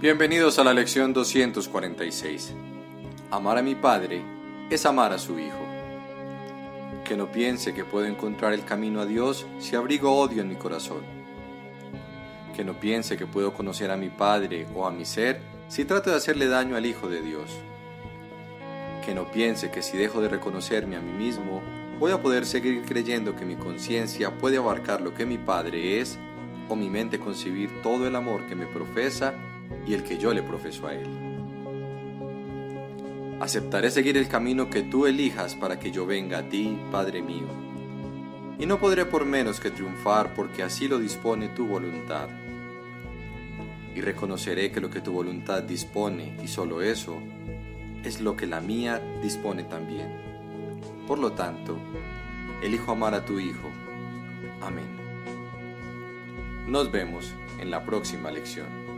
Bienvenidos a la lección 246. Amar a mi Padre es amar a su Hijo. Que no piense que puedo encontrar el camino a Dios si abrigo odio en mi corazón. Que no piense que puedo conocer a mi Padre o a mi ser si trato de hacerle daño al Hijo de Dios. Que no piense que si dejo de reconocerme a mí mismo, voy a poder seguir creyendo que mi conciencia puede abarcar lo que mi Padre es o mi mente concebir todo el amor que me profesa y el que yo le profeso a Él. Aceptaré seguir el camino que tú elijas para que yo venga a ti, Padre mío. Y no podré por menos que triunfar porque así lo dispone tu voluntad. Y reconoceré que lo que tu voluntad dispone, y solo eso, es lo que la mía dispone también. Por lo tanto, elijo amar a tu Hijo. Amén. Nos vemos en la próxima lección.